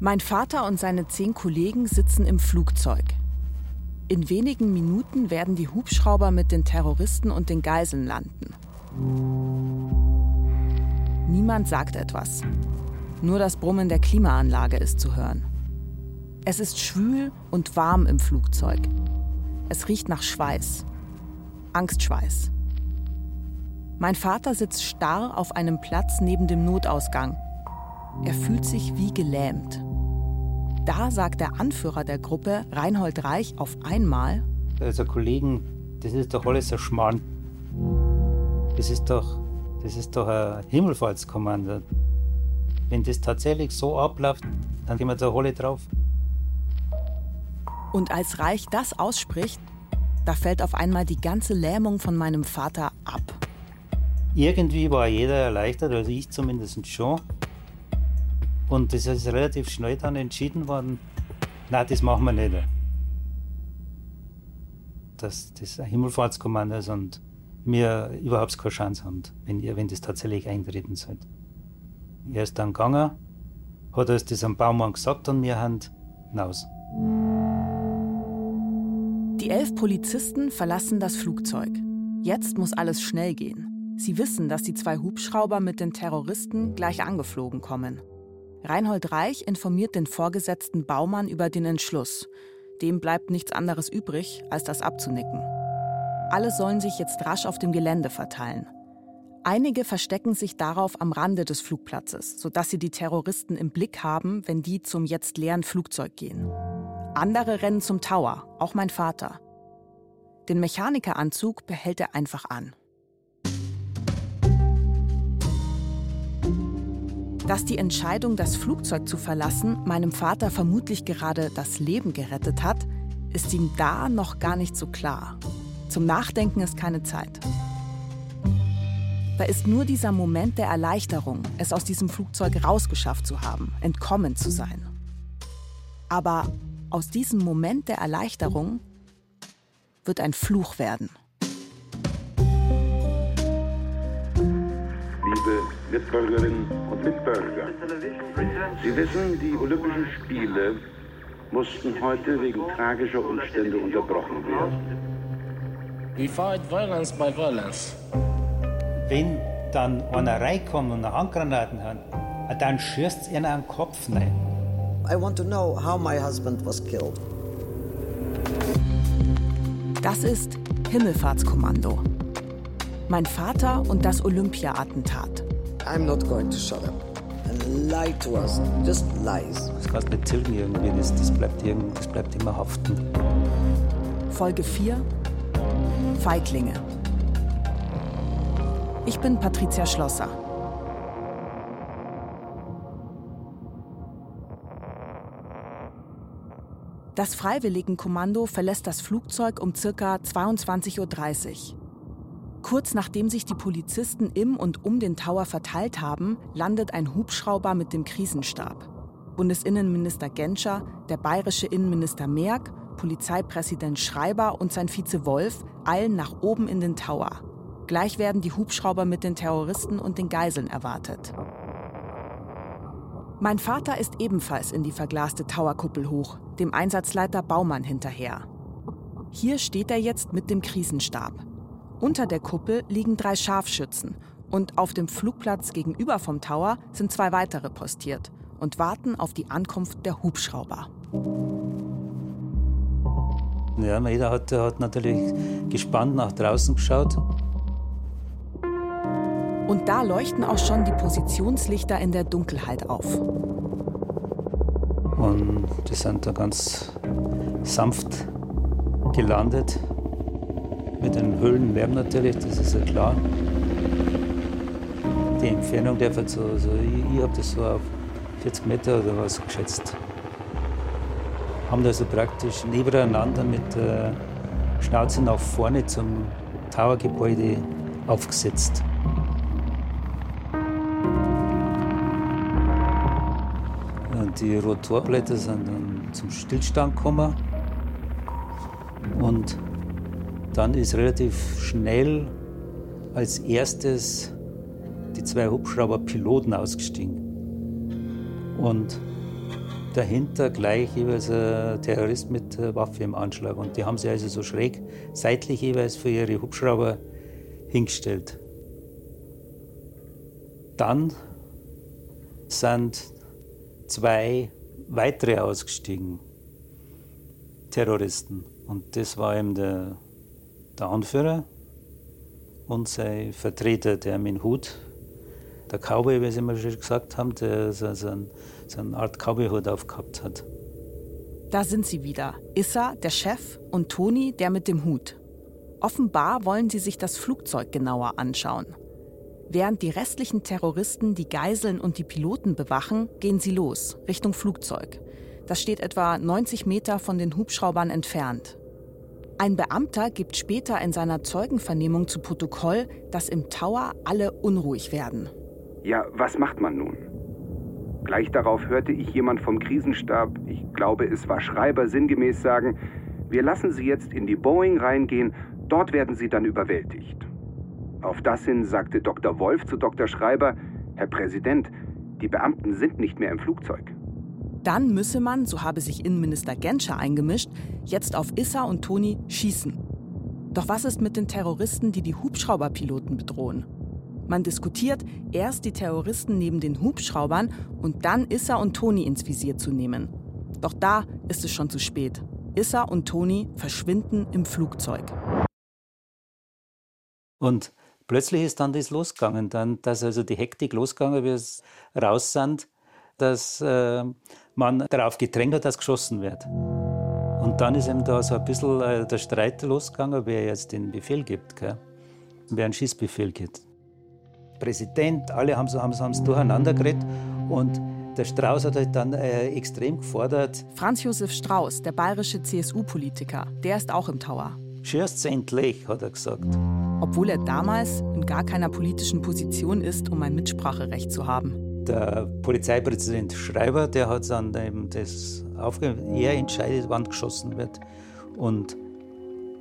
Mein Vater und seine zehn Kollegen sitzen im Flugzeug. In wenigen Minuten werden die Hubschrauber mit den Terroristen und den Geiseln landen. Niemand sagt etwas. Nur das Brummen der Klimaanlage ist zu hören. Es ist schwül und warm im Flugzeug. Es riecht nach Schweiß. Angstschweiß. Mein Vater sitzt starr auf einem Platz neben dem Notausgang. Er fühlt sich wie gelähmt. Da sagt der Anführer der Gruppe, Reinhold Reich, auf einmal: Also, Kollegen, das ist doch alles ein Schmarrn. Das ist doch, das ist doch ein Himmelfahrtskommando. Wenn das tatsächlich so abläuft, dann gehen wir da alle drauf. Und als Reich das ausspricht, da fällt auf einmal die ganze Lähmung von meinem Vater ab. Irgendwie war jeder erleichtert, also ich zumindest schon. Und das ist relativ schnell dann entschieden worden, nein, das machen wir nicht. Dass das ein Himmelfahrtskommando ist und wir überhaupt keine Chance haben, wenn, wenn das tatsächlich eintreten sollte. Er ist dann gegangen, hat uns das am Baumann gesagt und wir haben hinaus. Die elf Polizisten verlassen das Flugzeug. Jetzt muss alles schnell gehen. Sie wissen, dass die zwei Hubschrauber mit den Terroristen gleich angeflogen kommen. Reinhold Reich informiert den Vorgesetzten Baumann über den Entschluss. Dem bleibt nichts anderes übrig, als das abzunicken. Alle sollen sich jetzt rasch auf dem Gelände verteilen. Einige verstecken sich darauf am Rande des Flugplatzes, sodass sie die Terroristen im Blick haben, wenn die zum jetzt leeren Flugzeug gehen. Andere rennen zum Tower, auch mein Vater. Den Mechanikeranzug behält er einfach an. Dass die Entscheidung, das Flugzeug zu verlassen, meinem Vater vermutlich gerade das Leben gerettet hat, ist ihm da noch gar nicht so klar. Zum Nachdenken ist keine Zeit. Da ist nur dieser Moment der Erleichterung, es aus diesem Flugzeug rausgeschafft zu haben, entkommen zu sein. Aber aus diesem Moment der Erleichterung wird ein Fluch werden. Liebe Mitbürgerinnen und Mitbürger, Sie wissen, die Olympischen Spiele mussten heute wegen tragischer Umstände unterbrochen werden. We fight violence by violence. Wenn dann einer reinkommt und eine Handgranaten hat, dann schießt es ihnen an den Kopf rein. I want to know how my husband was killed. Das ist Himmelfahrtskommando. Mein Vater und das Olympia-Attentat. I'm not going to shut up and lie to us. Just lies. Das kannst nicht tilgen irgendwie, das, das, bleibt das bleibt immer haften. Folge 4 Feiglinge. Ich bin Patricia Schlosser. Das Freiwilligenkommando verlässt das Flugzeug um ca. 22.30 Uhr. Kurz nachdem sich die Polizisten im und um den Tower verteilt haben, landet ein Hubschrauber mit dem Krisenstab. Bundesinnenminister Genscher, der bayerische Innenminister Merck, Polizeipräsident Schreiber und sein Vize Wolf eilen nach oben in den Tower. Gleich werden die Hubschrauber mit den Terroristen und den Geiseln erwartet. Mein Vater ist ebenfalls in die verglaste Towerkuppel hoch, dem Einsatzleiter Baumann hinterher. Hier steht er jetzt mit dem Krisenstab. Unter der Kuppel liegen drei Scharfschützen und auf dem Flugplatz gegenüber vom Tower sind zwei weitere postiert und warten auf die Ankunft der Hubschrauber. Ja, jeder hat, hat natürlich gespannt nach draußen geschaut. Und da leuchten auch schon die Positionslichter in der Dunkelheit auf. Und die sind da ganz sanft gelandet. Mit den Höhlenlärm natürlich, das ist ja klar. Die Entfernung der so, so ich, ich habe das so auf 40 Meter oder was geschätzt. Haben da so praktisch nebeneinander mit der Schnauze nach vorne zum Towergebäude aufgesetzt. Und die Rotorblätter sind dann zum Stillstand gekommen. Und dann ist relativ schnell als erstes die zwei Hubschrauber-Piloten ausgestiegen. Und dahinter gleich jeweils ein Terrorist mit Waffe im Anschlag. Und die haben sie also so schräg seitlich jeweils für ihre Hubschrauber hingestellt. Dann sind zwei weitere ausgestiegen, Terroristen. Und das war eben der, der Anführer und sein Vertreter, der mit Hut, der Cowboy, wie sie immer schon gesagt haben, der so, so, ein, so eine Art Cowboy-Hut aufgehabt hat. Da sind sie wieder. Issa, der Chef, und Toni, der mit dem Hut. Offenbar wollen sie sich das Flugzeug genauer anschauen. Während die restlichen Terroristen die Geiseln und die Piloten bewachen, gehen sie los, Richtung Flugzeug. Das steht etwa 90 Meter von den Hubschraubern entfernt. Ein Beamter gibt später in seiner Zeugenvernehmung zu Protokoll, dass im Tower alle unruhig werden. Ja, was macht man nun? Gleich darauf hörte ich jemand vom Krisenstab, ich glaube es war Schreiber, sinngemäß sagen, wir lassen Sie jetzt in die Boeing reingehen, dort werden Sie dann überwältigt. Auf das hin sagte Dr. Wolf zu Dr. Schreiber, Herr Präsident, die Beamten sind nicht mehr im Flugzeug. Dann müsse man, so habe sich Innenminister Genscher eingemischt, jetzt auf Issa und Toni schießen. Doch was ist mit den Terroristen, die die Hubschrauberpiloten bedrohen? Man diskutiert, erst die Terroristen neben den Hubschraubern und dann Issa und Toni ins Visier zu nehmen. Doch da ist es schon zu spät. Issa und Toni verschwinden im Flugzeug. Und plötzlich ist dann das losgegangen, dann, dass also die Hektik losgegangen, wie es raus sind, dass äh, man darauf gedrängt hat, dass geschossen wird. Und dann ist eben da so ein bisschen äh, der Streit losgegangen, wer jetzt den Befehl gibt, gell? wer einen Schießbefehl gibt. Präsident, alle haben es haben durcheinander geredet und der Strauß hat halt dann äh, extrem gefordert. Franz Josef Strauß, der bayerische CSU-Politiker, der ist auch im Tower. Schießt endlich, hat er gesagt. Obwohl er damals in gar keiner politischen Position ist, um ein Mitspracherecht zu haben der Polizeipräsident Schreiber, der hat dann eben das aufgegeben. Er entscheidet, wann geschossen wird. Und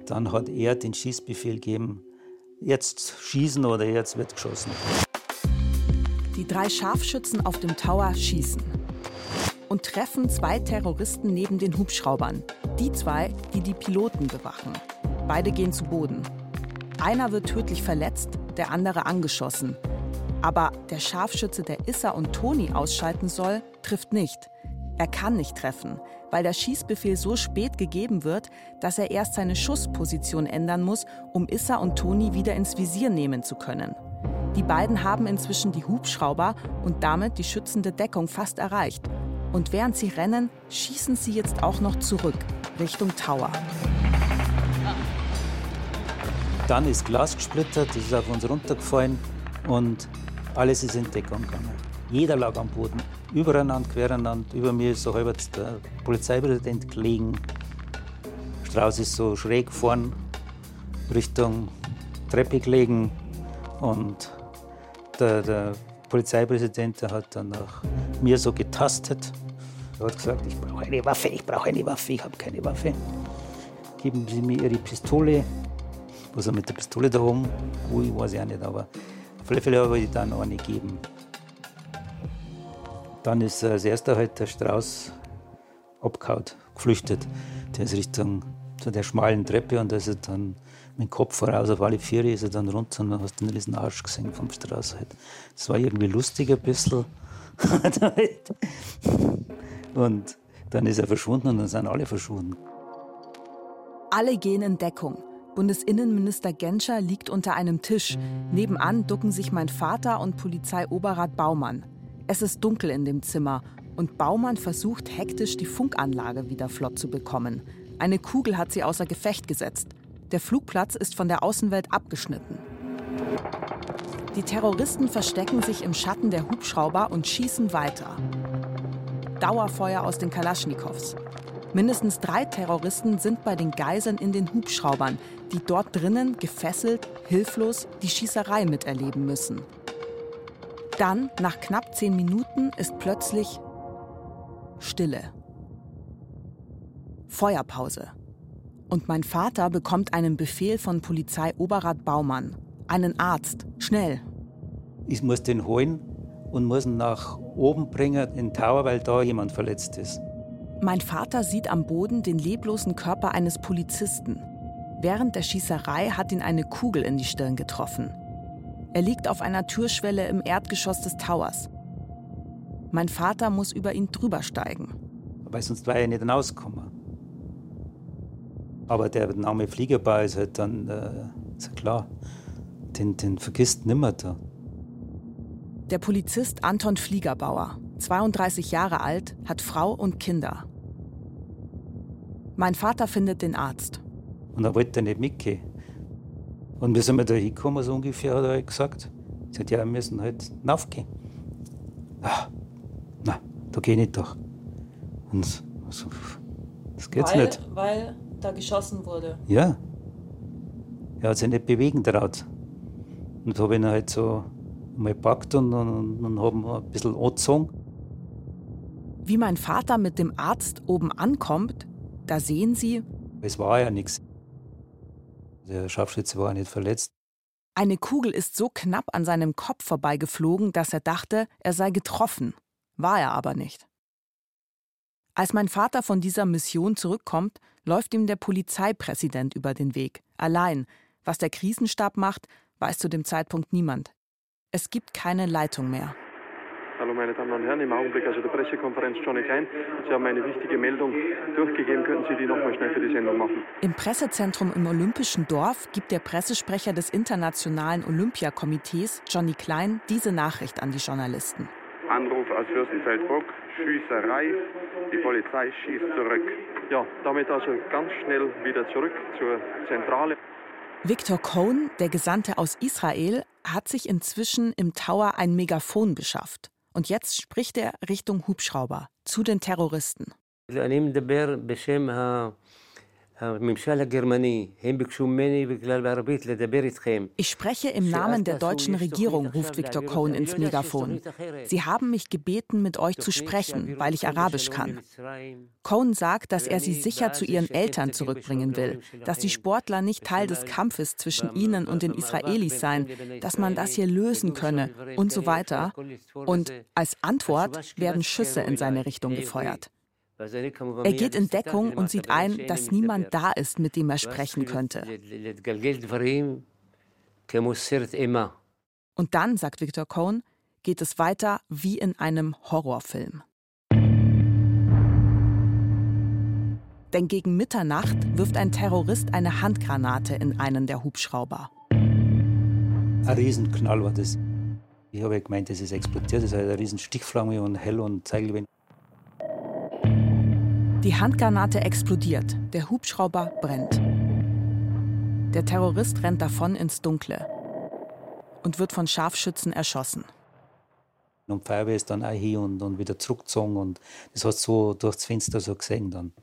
dann hat er den Schießbefehl gegeben, jetzt schießen oder jetzt wird geschossen. Die drei Scharfschützen auf dem Tower schießen und treffen zwei Terroristen neben den Hubschraubern. Die zwei, die die Piloten bewachen. Beide gehen zu Boden. Einer wird tödlich verletzt, der andere angeschossen. Aber der Scharfschütze, der Issa und Toni ausschalten soll, trifft nicht. Er kann nicht treffen, weil der Schießbefehl so spät gegeben wird, dass er erst seine Schussposition ändern muss, um Issa und Toni wieder ins Visier nehmen zu können. Die beiden haben inzwischen die Hubschrauber und damit die schützende Deckung fast erreicht. Und während sie rennen, schießen sie jetzt auch noch zurück, Richtung Tower. Dann ist Glas gesplittert, das ist auf uns runtergefallen und alles ist in Deckung gegangen. Jeder lag am Boden, übereinander, quereinander. Über mir ist so halb der Polizeipräsident gelegen. Strauß ist so schräg vorn Richtung Treppe gelegen. Und der, der Polizeipräsident der hat dann nach mir so getastet. Er hat gesagt, ich brauche eine Waffe, ich brauche eine Waffe, ich habe keine Waffe. Geben Sie mir Ihre Pistole. Was er mit der Pistole da oben, ui, weiß ich auch nicht, aber Fälle habe ich dann eine gegeben. Dann ist als erster halt der Strauß abgehauen, geflüchtet. Der ist Richtung zu der schmalen Treppe und da ist er dann mit dem Kopf voraus auf alle Viere ist er dann runter und dann hast du den riesen Arsch gesehen vom Strauß. Halt. Das war irgendwie lustig ein bisschen. und dann ist er verschwunden und dann sind alle verschwunden. Alle gehen in Deckung. Bundesinnenminister Genscher liegt unter einem Tisch. Nebenan ducken sich mein Vater und Polizeioberrat Baumann. Es ist dunkel in dem Zimmer und Baumann versucht hektisch, die Funkanlage wieder flott zu bekommen. Eine Kugel hat sie außer Gefecht gesetzt. Der Flugplatz ist von der Außenwelt abgeschnitten. Die Terroristen verstecken sich im Schatten der Hubschrauber und schießen weiter. Dauerfeuer aus den Kalaschnikows. Mindestens drei Terroristen sind bei den Geiseln in den Hubschraubern, die dort drinnen gefesselt, hilflos die Schießerei miterleben müssen. Dann, nach knapp zehn Minuten, ist plötzlich Stille. Feuerpause. Und mein Vater bekommt einen Befehl von Polizeioberrat Baumann. Einen Arzt. Schnell. Ich muss den holen und muss ihn nach oben bringen in den Tower, weil da jemand verletzt ist. Mein Vater sieht am Boden den leblosen Körper eines Polizisten. Während der Schießerei hat ihn eine Kugel in die Stirn getroffen. Er liegt auf einer Türschwelle im Erdgeschoss des Towers. Mein Vater muss über ihn drüber steigen. Weil sonst wäre er nicht hinausgekommen. Aber der Name Fliegerbau ist halt dann, äh, ist ja klar, den, den vergisst nimmer da. Der Polizist Anton Fliegerbauer, 32 Jahre alt, hat Frau und Kinder. Mein Vater findet den Arzt. Und er wollte nicht mitgehen. Und wie sind wir da hingekommen, so ungefähr, hat er gesagt. Ich sagte, ja, wir müssen halt raufgehen. Ah, na, da gehe ich nicht durch. Und so, das geht's weil, nicht. Weil da geschossen wurde. Ja. Er hat sich nicht bewegen traut. Und habe ihn halt so mal gepackt und, und, und haben ein bisschen angezogen. Wie mein Vater mit dem Arzt oben ankommt, da sehen sie, Es war ja nichts. Der Scharfschütze war nicht verletzt. eine Kugel ist so knapp an seinem Kopf vorbeigeflogen, dass er dachte, er sei getroffen. War er aber nicht. Als mein Vater von dieser Mission zurückkommt, läuft ihm der Polizeipräsident über den Weg, allein. Was der Krisenstab macht, weiß zu dem Zeitpunkt niemand. Es gibt keine Leitung mehr. Hallo meine Damen und Herren, im Augenblick also der Pressekonferenz Johnny Klein. Sie haben eine wichtige Meldung durchgegeben. Könnten Sie die nochmal schnell für die Sendung machen? Im Pressezentrum im Olympischen Dorf gibt der Pressesprecher des Internationalen Olympiakomitees, Johnny Klein, diese Nachricht an die Journalisten. Anruf aus Fürstenfeldbruck, Schießerei, die Polizei schießt zurück. Ja, damit also ganz schnell wieder zurück zur Zentrale. Victor Cohn, der Gesandte aus Israel, hat sich inzwischen im Tower ein Megafon beschafft. Und jetzt spricht er Richtung Hubschrauber zu den Terroristen. Ich spreche im Namen der deutschen Regierung, ruft Victor Cohn ins Megafon. Sie haben mich gebeten, mit euch zu sprechen, weil ich Arabisch kann. Cohn sagt, dass er sie sicher zu ihren Eltern zurückbringen will, dass die Sportler nicht Teil des Kampfes zwischen ihnen und den Israelis seien, dass man das hier lösen könne und so weiter. Und als Antwort werden Schüsse in seine Richtung gefeuert. Er geht in Deckung und sieht ein, dass niemand da ist, mit dem er sprechen könnte. Und dann, sagt Victor Cohn, geht es weiter wie in einem Horrorfilm. Denn gegen Mitternacht wirft ein Terrorist eine Handgranate in einen der Hubschrauber. Ein Riesenknall war das. Ich habe gemeint, das ist explodiert. Das ist eine riesen Stichflamme und hell und Zeigelwind. Die Handgranate explodiert, der Hubschrauber brennt. Der Terrorist rennt davon ins Dunkle und wird von Scharfschützen erschossen. Und die Feuerwehr ist dann auch hier und, und wieder zurückgezogen. Und das hast du so durchs Fenster so gesehen dann.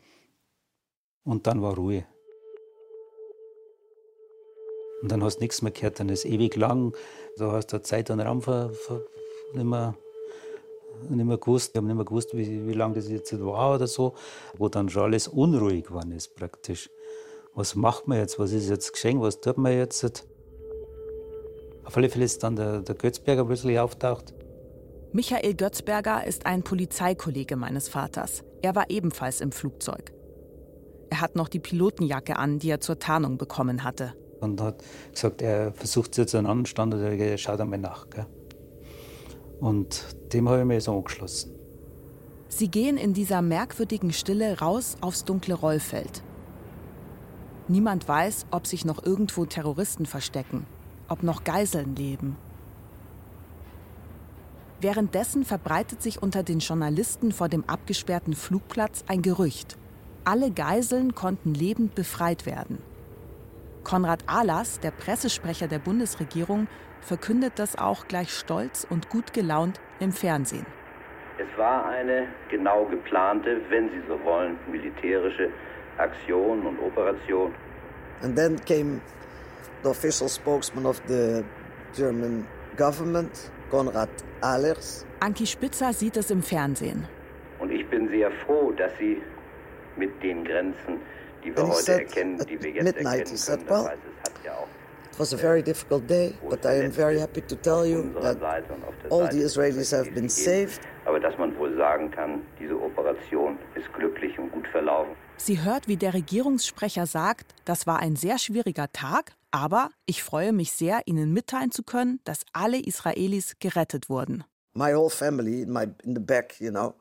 Und dann war Ruhe. Und dann hast du nichts mehr gehört. Dann ist ewig lang. Da hast du Zeit und Raum ver, ver, nicht, mehr, nicht mehr gewusst. Ich habe nicht mehr gewusst, wie, wie lange das jetzt war oder so. Wo dann schon alles unruhig geworden ist praktisch. Was macht man jetzt? Was ist jetzt geschehen? Was tut man jetzt? Auf alle Fälle ist dann der, der Götzberger plötzlich auftaucht. Michael Götzberger ist ein Polizeikollege meines Vaters. Er war ebenfalls im Flugzeug. Er hat noch die Pilotenjacke an, die er zur Tarnung bekommen hatte. Und hat gesagt, er versucht jetzt einen anderen Standort, er schaut einmal nach. Gell? Und dem habe ich mich so angeschlossen. Sie gehen in dieser merkwürdigen Stille raus aufs dunkle Rollfeld. Niemand weiß, ob sich noch irgendwo Terroristen verstecken, ob noch Geiseln leben. Währenddessen verbreitet sich unter den Journalisten vor dem abgesperrten Flugplatz ein Gerücht. Alle Geiseln konnten lebend befreit werden. Konrad Ahlers, der Pressesprecher der Bundesregierung, verkündet das auch gleich stolz und gut gelaunt im Fernsehen. Es war eine genau geplante, wenn Sie so wollen, militärische Aktion und Operation. And then came the official spokesman of the German government, Konrad Ahlers. Anki Spitzer sieht es im Fernsehen. Und ich bin sehr froh, dass Sie mit den Grenzen, die wir heute erkennen, die wir jetzt midnight, erkennen said, well, It was a very difficult day, but I am very happy to tell you that all the Israelis have been saved. Aber dass man wohl sagen kann, diese Operation ist glücklich und gut verlaufen. Sie hört, wie der Regierungssprecher sagt, das war ein sehr schwieriger Tag, aber ich freue mich sehr, Ihnen mitteilen zu können, dass alle Israelis gerettet wurden. My whole family in, my, in the back, you know,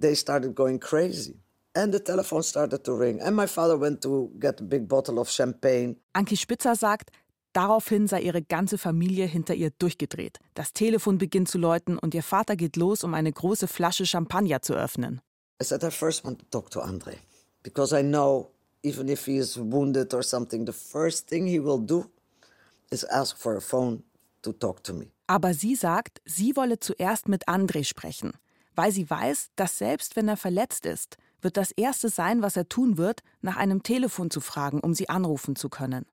they started going crazy. And the telephone started to ring. And my father went to get a big bottle of champagne. Anki Spitzer sagt, daraufhin sei ihre ganze Familie hinter ihr durchgedreht. Das Telefon beginnt zu läuten und ihr Vater geht los, um eine große Flasche Champagner zu öffnen. I said, I first want to talk to Andre. Because I know, even if he is wounded or something, the first thing he will do is ask for a phone to talk to me. Aber sie sagt, sie wolle zuerst mit Andre sprechen, weil sie weiß, dass selbst wenn er verletzt ist, wird das Erste sein, was er tun wird, nach einem Telefon zu fragen, um sie anrufen zu können.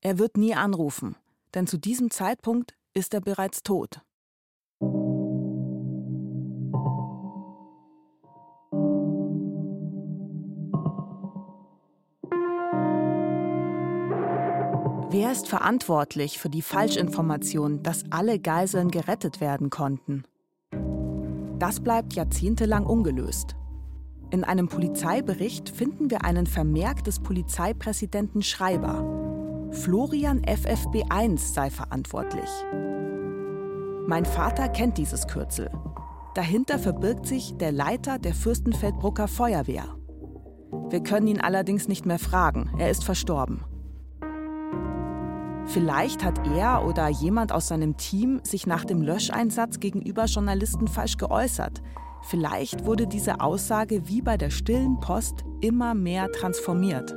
Er wird nie anrufen, denn zu diesem Zeitpunkt ist er bereits tot. Wer ist verantwortlich für die Falschinformation, dass alle Geiseln gerettet werden konnten? Das bleibt jahrzehntelang ungelöst. In einem Polizeibericht finden wir einen Vermerk des Polizeipräsidenten Schreiber. Florian FFB1 sei verantwortlich. Mein Vater kennt dieses Kürzel. Dahinter verbirgt sich der Leiter der Fürstenfeldbrucker Feuerwehr. Wir können ihn allerdings nicht mehr fragen, er ist verstorben. Vielleicht hat er oder jemand aus seinem Team sich nach dem Löscheinsatz gegenüber Journalisten falsch geäußert, Vielleicht wurde diese Aussage wie bei der stillen Post immer mehr transformiert.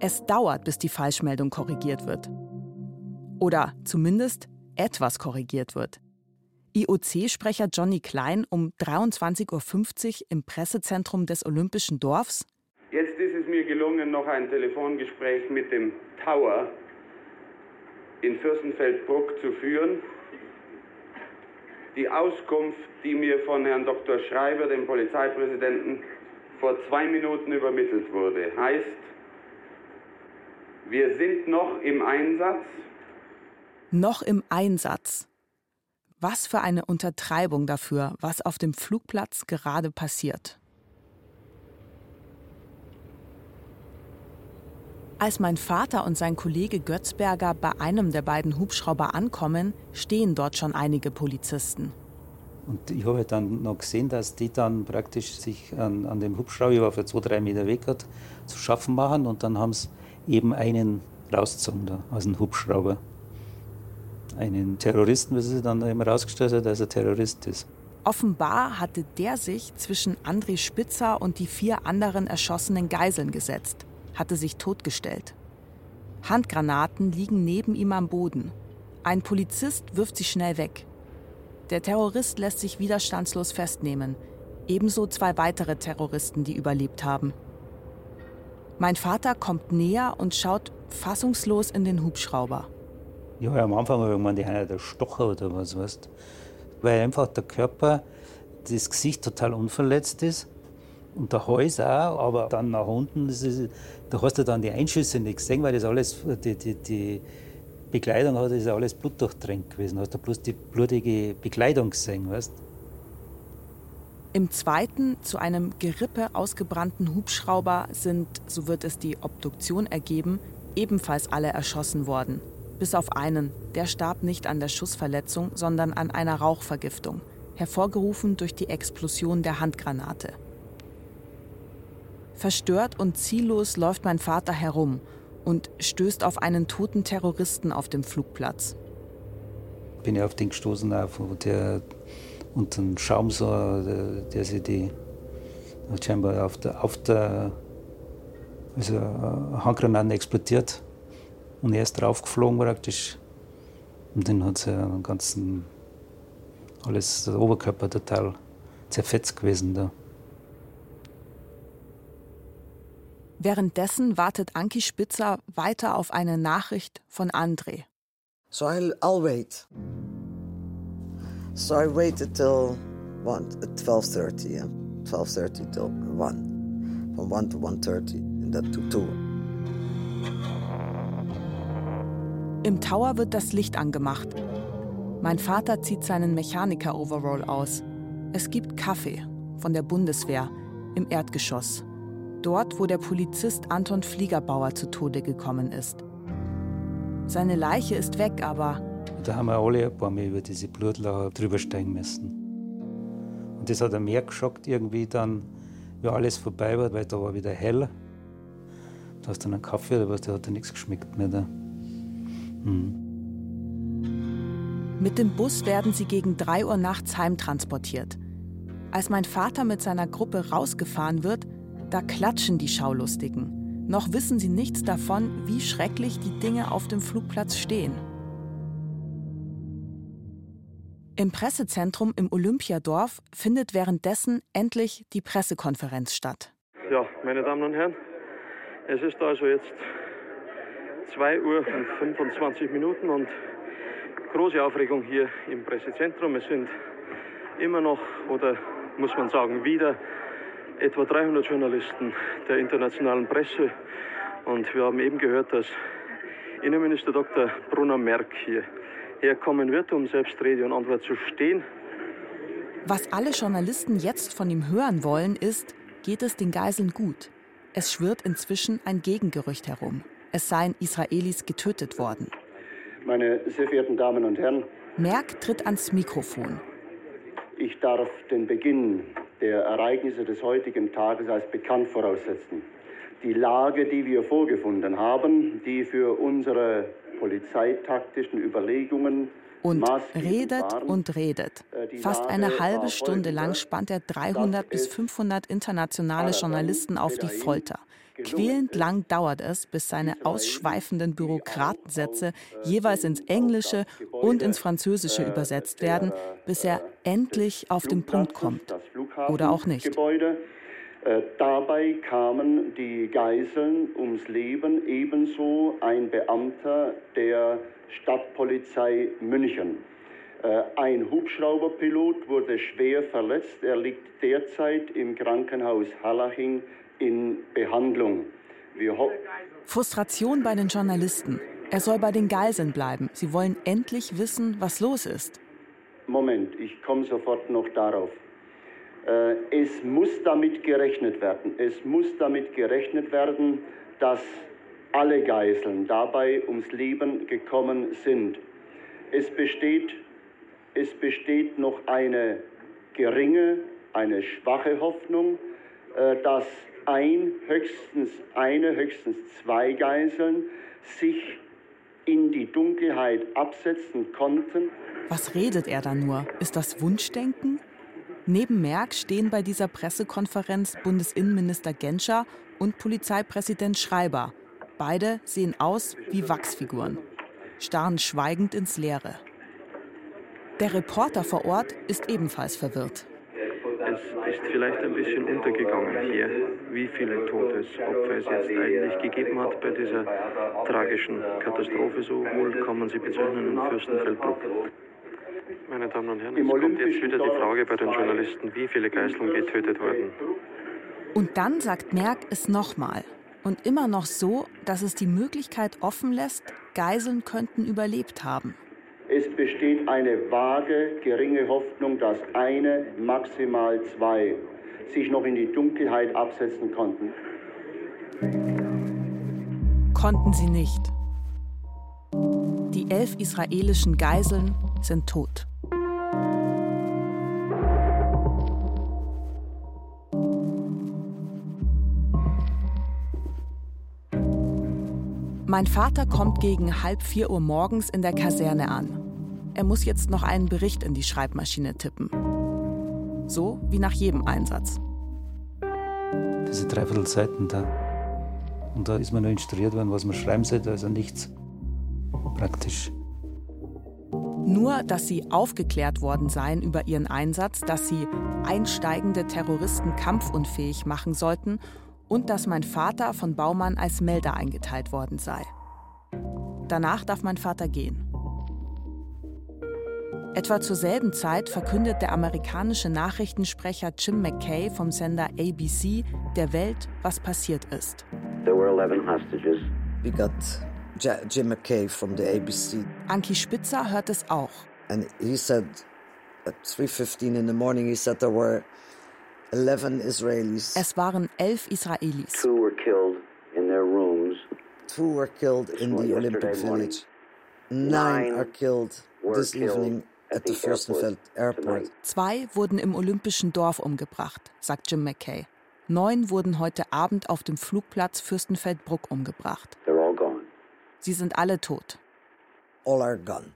Es dauert, bis die Falschmeldung korrigiert wird. Oder zumindest etwas korrigiert wird. IOC-Sprecher Johnny Klein um 23.50 Uhr im Pressezentrum des Olympischen Dorfs. Jetzt ist es mir gelungen, noch ein Telefongespräch mit dem Tower in Fürstenfeldbruck zu führen die Auskunft, die mir von Herrn Dr. Schreiber, dem Polizeipräsidenten, vor zwei Minuten übermittelt wurde. Heißt, wir sind noch im Einsatz. Noch im Einsatz. Was für eine Untertreibung dafür, was auf dem Flugplatz gerade passiert. Als mein Vater und sein Kollege Götzberger bei einem der beiden Hubschrauber ankommen, stehen dort schon einige Polizisten. Und ich habe halt dann noch gesehen, dass die dann praktisch sich an, an dem Hubschrauber, ich war für zwei, drei Meter weg, hat, zu schaffen machen. Und dann haben sie eben einen rausgezogen da, aus dem Hubschrauber. Einen Terroristen, wie sie dann eben rausgestellt hat, dass er Terrorist ist. Offenbar hatte der sich zwischen André Spitzer und die vier anderen erschossenen Geiseln gesetzt hatte sich totgestellt. Handgranaten liegen neben ihm am Boden. Ein Polizist wirft sie schnell weg. Der Terrorist lässt sich widerstandslos festnehmen. Ebenso zwei weitere Terroristen, die überlebt haben. Mein Vater kommt näher und schaut fassungslos in den Hubschrauber. Ja, am Anfang habe ich gemeint, die haben ja der Stocher oder was, weißt Weil einfach der Körper, das Gesicht total unverletzt ist und der Hals auch, aber dann nach unten, ist, da hast du dann die Einschüsse nicht gesehen, weil das alles, die, die, die Bekleidung hat, ist alles blutdurchtränkt gewesen. Hast du bloß die blutige Bekleidung gesehen, weißt Im zweiten, zu einem Gerippe ausgebrannten Hubschrauber sind, so wird es die Obduktion ergeben, ebenfalls alle erschossen worden. Bis auf einen, der starb nicht an der Schussverletzung, sondern an einer Rauchvergiftung, hervorgerufen durch die Explosion der Handgranate. Verstört und ziellos läuft mein Vater herum und stößt auf einen toten Terroristen auf dem Flugplatz. Bin ich auf den gestoßen, auf der unter dem Schaum so, der, der sich die scheinbar auf der, auf der also äh, Handgranaten explodiert und er ist draufgeflogen praktisch. Und dann hat er den ganzen, alles, der Oberkörper total zerfetzt gewesen da. Währenddessen wartet Anki Spitzer weiter auf eine Nachricht von André. So I'll, I'll wait. So I waited till 12.30, yeah? 12.30 till 1. From 1 to 1.30 and then to 2. Im Tower wird das Licht angemacht. Mein Vater zieht seinen Mechaniker-Overall aus. Es gibt Kaffee von der Bundeswehr im Erdgeschoss. Dort, wo der Polizist Anton Fliegerbauer zu Tode gekommen ist. Seine Leiche ist weg, aber. Da haben wir alle ein paar Mal über diese Blutlache drüber steigen müssen. Und das hat er mehr geschockt, irgendwie dann, wie alles vorbei war, weil da war wieder hell. Du hast dann einen Kaffee oder was, der hat ja nichts geschmeckt mehr. Da. Hm. Mit dem Bus werden sie gegen 3 Uhr nachts heimtransportiert. Als mein Vater mit seiner Gruppe rausgefahren wird, da klatschen die Schaulustigen. Noch wissen sie nichts davon, wie schrecklich die Dinge auf dem Flugplatz stehen. Im Pressezentrum im Olympiadorf findet währenddessen endlich die Pressekonferenz statt. Ja, meine Damen und Herren, es ist also jetzt 2 Uhr und 25 Minuten und große Aufregung hier im Pressezentrum. Es sind immer noch, oder muss man sagen, wieder etwa 300 Journalisten der internationalen Presse. Und wir haben eben gehört, dass Innenminister Dr. Brunner Merck hier herkommen wird, um selbst Rede und Antwort zu stehen. Was alle Journalisten jetzt von ihm hören wollen, ist, geht es den Geiseln gut? Es schwirrt inzwischen ein Gegengerücht herum. Es seien Israelis getötet worden. Meine sehr verehrten Damen und Herren, Merck tritt ans Mikrofon. Ich darf den Beginn der Ereignisse des heutigen Tages als bekannt voraussetzen. Die Lage, die wir vorgefunden haben, die für unsere polizeitaktischen Überlegungen und redet und redet. Äh, Fast eine halbe Stunde lang spannt er 300 bis 500 internationale Journalisten auf die Folter. Quälend lang dauert es, bis seine ausschweifenden Bürokratensätze jeweils ins Englische und ins Französische übersetzt werden, bis er endlich auf den Punkt kommt. Oder auch nicht. Äh, dabei kamen die Geiseln ums Leben, ebenso ein Beamter der Stadtpolizei München. Äh, ein Hubschrauberpilot wurde schwer verletzt. Er liegt derzeit im Krankenhaus Hallaching in Behandlung. Frustration bei den Journalisten. Er soll bei den Geiseln bleiben. Sie wollen endlich wissen, was los ist. Moment, ich komme sofort noch darauf. Äh, es muss damit gerechnet werden. Es muss damit gerechnet werden, dass alle Geiseln dabei ums Leben gekommen sind. Es besteht, es besteht noch eine geringe, eine schwache Hoffnung, äh, dass ein, höchstens eine, höchstens zwei Geiseln sich in die Dunkelheit absetzen konnten. Was redet er da nur? Ist das Wunschdenken? Neben Merck stehen bei dieser Pressekonferenz Bundesinnenminister Genscher und Polizeipräsident Schreiber. Beide sehen aus wie Wachsfiguren, starren schweigend ins Leere. Der Reporter vor Ort ist ebenfalls verwirrt. Es ist vielleicht ein bisschen untergegangen hier, wie viele Todesopfer es jetzt eigentlich gegeben hat bei dieser tragischen Katastrophe. So wohl kann man sie bezeichnen in Fürstenfeldbruck. Meine Damen und Herren, es kommt jetzt wieder die Frage bei den Journalisten, wie viele Geiseln getötet wurden. Und dann sagt Merck es nochmal. Und immer noch so, dass es die Möglichkeit offen lässt, Geiseln könnten überlebt haben. Es besteht eine vage, geringe Hoffnung, dass eine, maximal zwei sich noch in die Dunkelheit absetzen konnten. Konnten sie nicht. Die elf israelischen Geiseln sind tot. Mein Vater kommt gegen halb vier Uhr morgens in der Kaserne an. Er muss jetzt noch einen Bericht in die Schreibmaschine tippen. So wie nach jedem Einsatz. Diese dreiviertel Seiten da. Und da ist man nur instruiert worden, was man schreiben sollte, also nichts. Praktisch. Nur, dass sie aufgeklärt worden seien über ihren Einsatz, dass sie einsteigende Terroristen kampfunfähig machen sollten und dass mein Vater von Baumann als Melder eingeteilt worden sei. Danach darf mein Vater gehen. Etwa zur selben Zeit verkündet der amerikanische Nachrichtensprecher Jim McKay vom Sender ABC der Welt, was passiert ist. We got Jim McKay from the ABC. Anki Spitzer hört es auch. And he said at 3.15 in the morning, he said there were 11 Israelis. Es waren elf Israelis. Two were killed in their rooms. Two were killed in the Olympic Village. Nine are killed this evening at the Fürstenfeld Airport. Zwei wurden im Olympischen Dorf umgebracht, sagt Jim McKay. Neun wurden heute Abend auf dem Flugplatz Fürstenfeldbruck umgebracht. They're all gone. Sie sind alle tot. All are gone.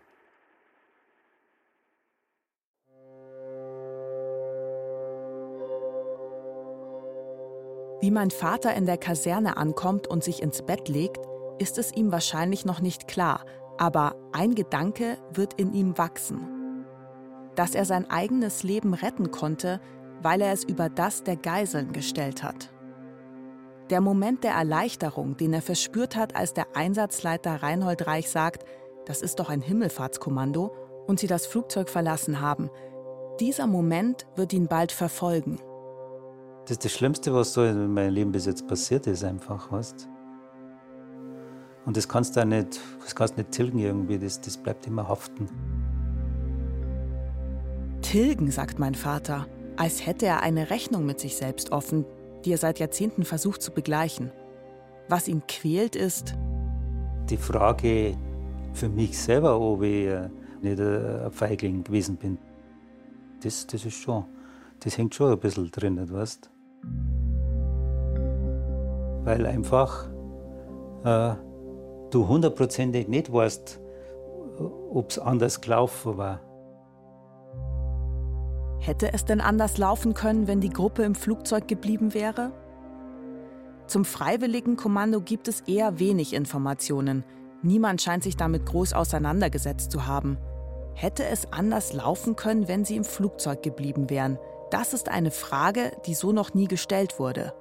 Wie mein Vater in der Kaserne ankommt und sich ins Bett legt, ist es ihm wahrscheinlich noch nicht klar, aber ein Gedanke wird in ihm wachsen. Dass er sein eigenes Leben retten konnte, weil er es über das der Geiseln gestellt hat. Der Moment der Erleichterung, den er verspürt hat, als der Einsatzleiter Reinhold Reich sagt, das ist doch ein Himmelfahrtskommando, und sie das Flugzeug verlassen haben, dieser Moment wird ihn bald verfolgen. Das ist das Schlimmste, was so in meinem Leben bis jetzt passiert ist, einfach, weißt Und das kannst du nicht, das kannst nicht tilgen irgendwie, das, das bleibt immer haften. Tilgen, sagt mein Vater, als hätte er eine Rechnung mit sich selbst offen, die er seit Jahrzehnten versucht zu begleichen. Was ihn quält, ist die Frage für mich selber, ob ich nicht ein Feigling gewesen bin. Das, das ist schon, das hängt schon ein bisschen drin, weißt Weil einfach äh, du hundertprozentig nicht weißt, ob es anders gelaufen war. Hätte es denn anders laufen können, wenn die Gruppe im Flugzeug geblieben wäre? Zum freiwilligen Kommando gibt es eher wenig Informationen. Niemand scheint sich damit groß auseinandergesetzt zu haben. Hätte es anders laufen können, wenn sie im Flugzeug geblieben wären? Das ist eine Frage, die so noch nie gestellt wurde.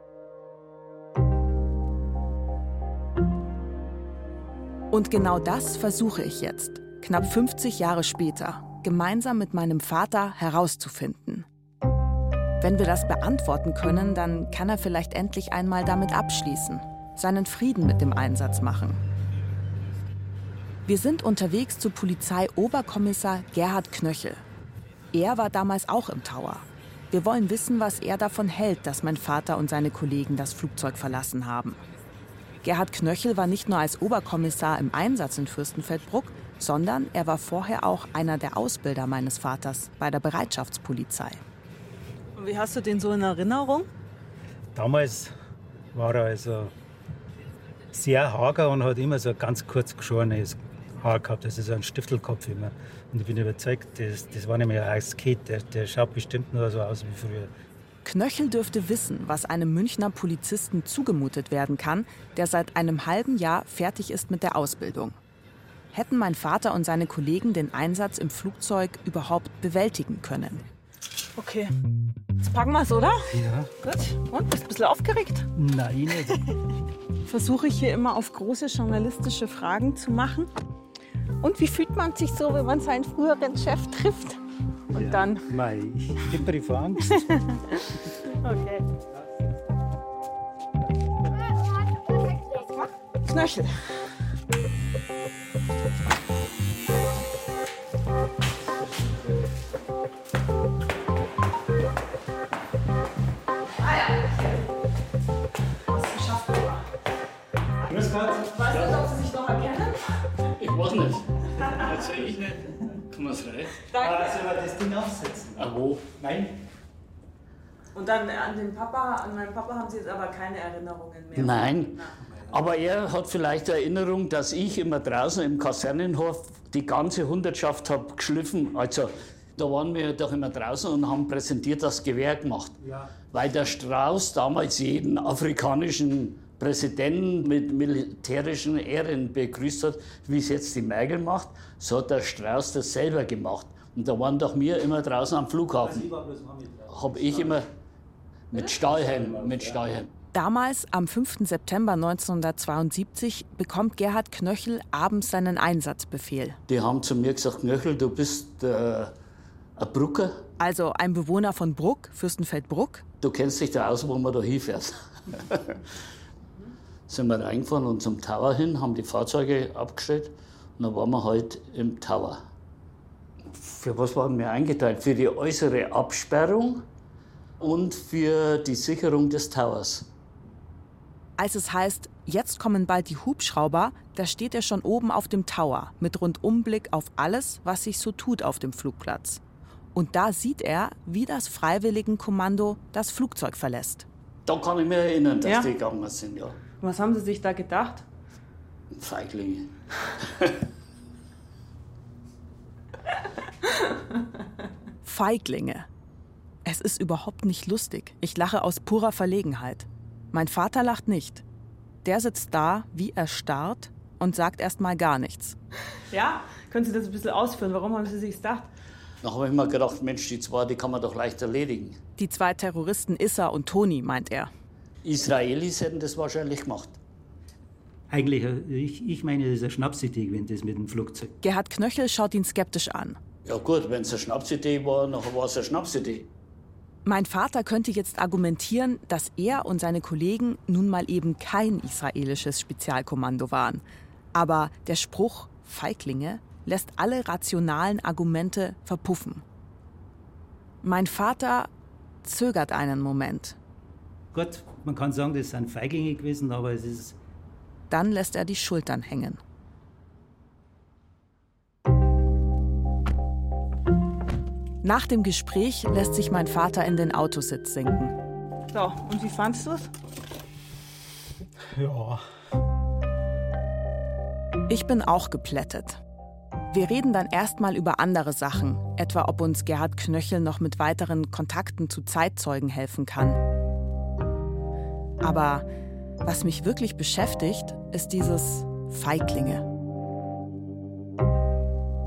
Und genau das versuche ich jetzt, knapp 50 Jahre später, gemeinsam mit meinem Vater herauszufinden. Wenn wir das beantworten können, dann kann er vielleicht endlich einmal damit abschließen, seinen Frieden mit dem Einsatz machen. Wir sind unterwegs zu Polizeioberkommissar Gerhard Knöchel. Er war damals auch im Tower. Wir wollen wissen, was er davon hält, dass mein Vater und seine Kollegen das Flugzeug verlassen haben. Gerhard Knöchel war nicht nur als Oberkommissar im Einsatz in Fürstenfeldbruck, sondern er war vorher auch einer der Ausbilder meines Vaters bei der Bereitschaftspolizei. Und wie hast du den so in Erinnerung? Damals war er also sehr hager und hat immer so ein ganz kurz geschorenes Haar gehabt, also so ein Stiftelkopf immer. Und ich bin überzeugt, das, das war nämlich ein Asket, der, der schaut bestimmt nur so aus wie früher. Knöchel dürfte wissen, was einem Münchner Polizisten zugemutet werden kann, der seit einem halben Jahr fertig ist mit der Ausbildung. Hätten mein Vater und seine Kollegen den Einsatz im Flugzeug überhaupt bewältigen können? Okay, jetzt packen wir es, oder? Ja. Gut. Und, bist du ein bisschen aufgeregt? Nein, nicht. Versuche ich hier immer auf große journalistische Fragen zu machen. Und wie fühlt man sich so, wenn man seinen früheren Chef trifft? Und ja. dann. Mei, ich bin vor Angst. okay. Knöchel. Und dann an den Papa, an meinen Papa haben Sie jetzt aber keine Erinnerungen mehr. Nein. Aber er hat vielleicht Erinnerung, dass ich immer draußen im Kasernenhof die ganze Hundertschaft habe geschliffen. Also da waren wir doch immer draußen und haben präsentiert das Gewehr gemacht. Ja. Weil der Strauß damals jeden afrikanischen Präsidenten mit militärischen Ehren begrüßt hat, wie es jetzt die Merkel macht, so hat der Strauß das selber gemacht. Und da waren doch wir immer draußen am Flughafen. Habe ich immer mit Stahlhelm, mit Stahlhelm. Damals, am 5. September 1972, bekommt Gerhard Knöchel abends seinen Einsatzbefehl. Die haben zu mir gesagt, Knöchel, du bist äh, ein Brucker. Also ein Bewohner von Bruck, Fürstenfeldbruck. Du kennst dich da aus, wo man da hinfährt. sind wir reingefahren und zum Tower hin, haben die Fahrzeuge abgestellt und dann waren wir halt im Tower. Für was waren wir eingeteilt? Für die äußere Absperrung und für die Sicherung des Towers. Als es heißt, jetzt kommen bald die Hubschrauber, da steht er schon oben auf dem Tower mit Rundumblick auf alles, was sich so tut auf dem Flugplatz. Und da sieht er, wie das Freiwilligenkommando das Flugzeug verlässt. Da kann ich mich erinnern, dass Ja? die gegangen sind, ja. Was haben Sie sich da gedacht? Feiglinge. Feiglinge. Es ist überhaupt nicht lustig. Ich lache aus purer Verlegenheit. Mein Vater lacht nicht. Der sitzt da, wie erstarrt, und sagt erst mal gar nichts. Ja? Können Sie das ein bisschen ausführen? Warum haben Sie sich gedacht? Da habe ich mir gedacht, Mensch, die zwei, die kann man doch leicht erledigen. Die zwei Terroristen Issa und Toni, meint er. Israelis hätten das wahrscheinlich gemacht. Eigentlich, äh, ich, ich meine, das ist eine Schnapsidee gewesen, das mit dem Flugzeug. Gerhard Knöchel schaut ihn skeptisch an. Ja gut, wenn es eine Schnapsidee war, dann war es eine Schnapsidee. Mein Vater könnte jetzt argumentieren, dass er und seine Kollegen nun mal eben kein israelisches Spezialkommando waren. Aber der Spruch Feiglinge lässt alle rationalen Argumente verpuffen. Mein Vater zögert einen Moment. Gut, man kann sagen, das sind Feiglinge gewesen, aber es ist Dann lässt er die Schultern hängen. Nach dem Gespräch lässt sich mein Vater in den Autositz sinken. So, und wie fandst du es? Ja. Ich bin auch geplättet. Wir reden dann erstmal über andere Sachen, etwa ob uns Gerhard Knöchel noch mit weiteren Kontakten zu Zeitzeugen helfen kann. Aber was mich wirklich beschäftigt, ist dieses Feiglinge.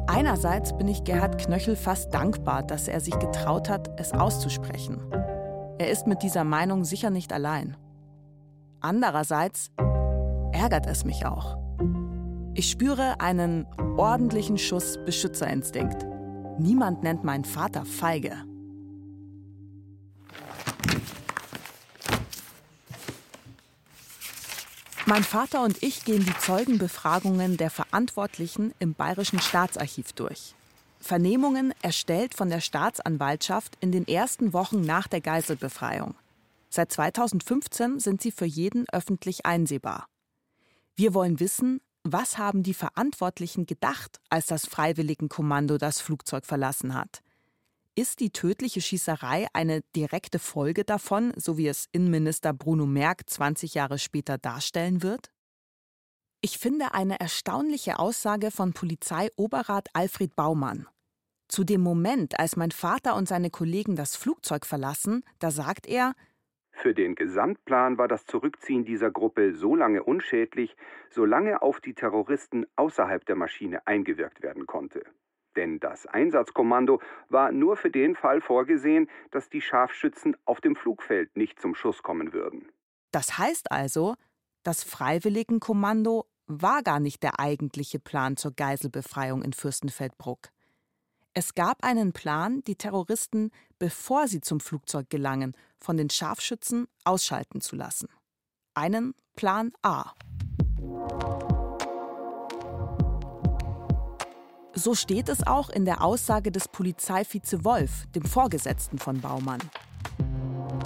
Einerseits bin ich Gerhard Knöchel fast dankbar, dass er sich getraut hat, es auszusprechen. Er ist mit dieser Meinung sicher nicht allein. Andererseits ärgert es mich auch. Ich spüre einen ordentlichen Schuss Beschützerinstinkt. Niemand nennt meinen Vater feige. Mein Vater und ich gehen die Zeugenbefragungen der Verantwortlichen im Bayerischen Staatsarchiv durch. Vernehmungen erstellt von der Staatsanwaltschaft in den ersten Wochen nach der Geiselbefreiung. Seit 2015 sind sie für jeden öffentlich einsehbar. Wir wollen wissen, was haben die Verantwortlichen gedacht, als das Freiwilligenkommando das Flugzeug verlassen hat? Ist die tödliche Schießerei eine direkte Folge davon, so wie es Innenminister Bruno Merck 20 Jahre später darstellen wird? Ich finde eine erstaunliche Aussage von Polizeioberrat Alfred Baumann. Zu dem Moment, als mein Vater und seine Kollegen das Flugzeug verlassen, da sagt er, Für den Gesamtplan war das Zurückziehen dieser Gruppe so lange unschädlich, solange auf die Terroristen außerhalb der Maschine eingewirkt werden konnte. Denn das Einsatzkommando war nur für den Fall vorgesehen, dass die Scharfschützen auf dem Flugfeld nicht zum Schuss kommen würden. das heißt also, das Freiwilligenkommando war gar nicht der eigentliche Plan zur Geiselbefreiung in Fürstenfeldbruck. Es gab einen Plan, die Terroristen, bevor sie zum Flugzeug gelangen, von den Scharfschützen ausschalten zu lassen. Einen Plan A. So steht es auch in der Aussage des Polizeivize Wolf, dem Vorgesetzten von Baumann.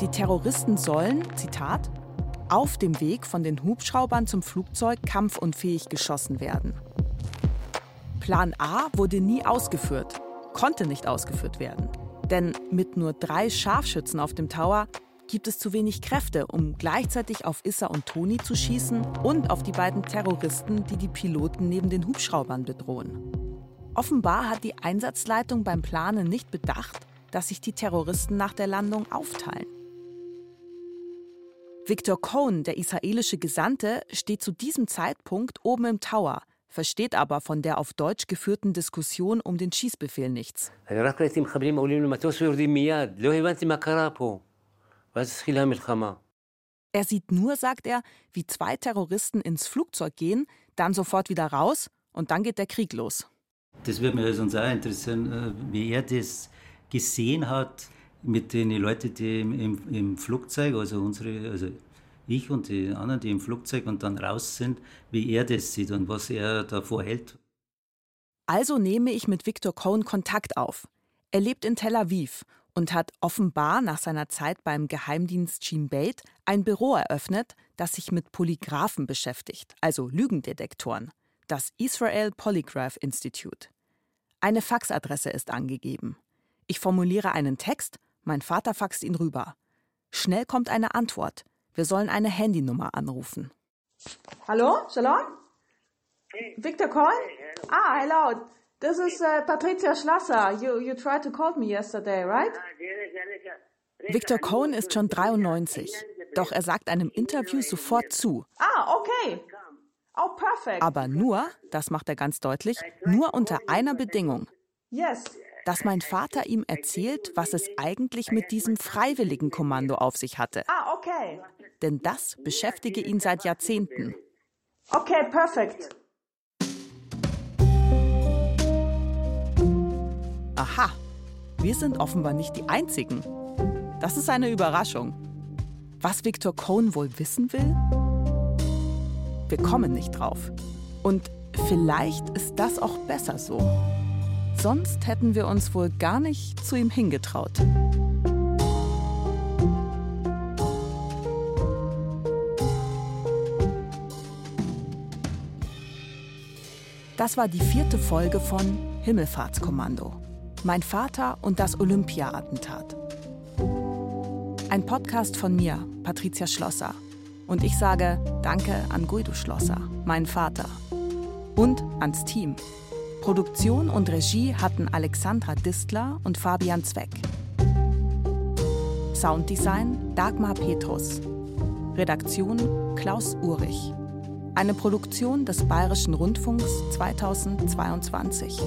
Die Terroristen sollen, Zitat, auf dem Weg von den Hubschraubern zum Flugzeug kampfunfähig geschossen werden. Plan A wurde nie ausgeführt, konnte nicht ausgeführt werden. Denn mit nur drei Scharfschützen auf dem Tower gibt es zu wenig Kräfte, um gleichzeitig auf Issa und Toni zu schießen und auf die beiden Terroristen, die die Piloten neben den Hubschraubern bedrohen. Offenbar hat die Einsatzleitung beim Planen nicht bedacht, dass sich die Terroristen nach der Landung aufteilen. Victor Cohn, der israelische Gesandte, steht zu diesem Zeitpunkt oben im Tower, versteht aber von der auf Deutsch geführten Diskussion um den Schießbefehl nichts. Er sieht nur, sagt er, wie zwei Terroristen ins Flugzeug gehen, dann sofort wieder raus und dann geht der Krieg los. Das würde mich sonst auch interessieren, äh, wie er das gesehen hat mit den Leuten, die im, im, Flugzeug, also unsere, also ich und die anderen, die im Flugzeug und dann raus sind, wie er das sieht und was er davor hält. Also nehme ich mit Victor Cohn Kontakt auf. Er lebt in Tel Aviv und hat offenbar nach seiner Zeit beim Geheimdienst Shin Bet ein Büro eröffnet, das sich mit Polygraphen beschäftigt, also Lügendetektoren, das Israel Polygraph Institute. Eine Faxadresse ist angegeben. Ich formuliere einen Text, mein Vater faxt ihn rüber. Schnell kommt eine Antwort. Wir sollen eine Handynummer anrufen. Hallo, Shalom? Victor Cohen? Ah, hello. This is uh, Patricia Schlosser. You, you tried to call me yesterday, right? Victor Cohen ist schon 93, doch er sagt einem Interview sofort zu. Ah, okay. Oh. Aber nur, das macht er ganz deutlich, nur unter einer Bedingung. Yes. Dass mein Vater ihm erzählt, was es eigentlich mit diesem freiwilligen Kommando auf sich hatte. Ah, okay. Denn das beschäftige ihn seit Jahrzehnten. Okay, perfekt. Aha, wir sind offenbar nicht die Einzigen. Das ist eine Überraschung. Was Victor Cohn wohl wissen will? Wir kommen nicht drauf. Und vielleicht ist das auch besser so. Sonst hätten wir uns wohl gar nicht zu ihm hingetraut. Das war die vierte Folge von Himmelfahrtskommando. Mein Vater und das Olympia-Attentat. Ein Podcast von mir, Patricia Schlosser. Und ich sage Danke an Guido Schlosser, meinen Vater. Und ans Team. Produktion und Regie hatten Alexandra Distler und Fabian Zweck. Sounddesign Dagmar Petrus. Redaktion Klaus Urich. Eine Produktion des Bayerischen Rundfunks 2022.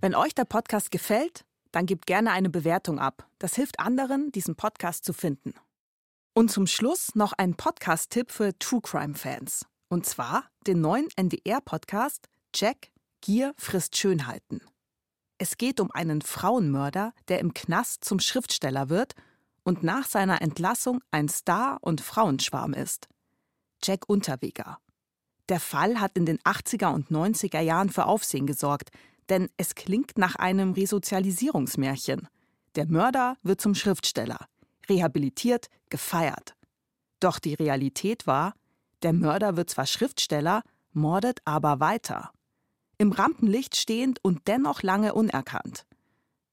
Wenn euch der Podcast gefällt, dann gebt gerne eine Bewertung ab. Das hilft anderen, diesen Podcast zu finden. Und zum Schluss noch ein Podcast-Tipp für True Crime-Fans. Und zwar den neuen NDR-Podcast Jack Gier frisst Schönheiten. Es geht um einen Frauenmörder, der im Knast zum Schriftsteller wird und nach seiner Entlassung ein Star und Frauenschwarm ist. Jack Unterweger. Der Fall hat in den 80er und 90er Jahren für Aufsehen gesorgt, denn es klingt nach einem Resozialisierungsmärchen. Der Mörder wird zum Schriftsteller, rehabilitiert, gefeiert. Doch die Realität war, der Mörder wird zwar Schriftsteller, mordet aber weiter. Im Rampenlicht stehend und dennoch lange unerkannt.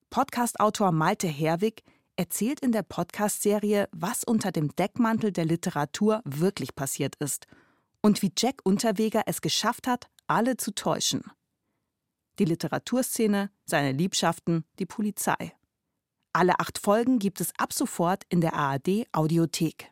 Podcastautor Malte Herwig erzählt in der Podcast-Serie, was unter dem Deckmantel der Literatur wirklich passiert ist und wie Jack Unterweger es geschafft hat, alle zu täuschen die Literaturszene, seine Liebschaften, die Polizei. Alle acht Folgen gibt es ab sofort in der ARD Audiothek.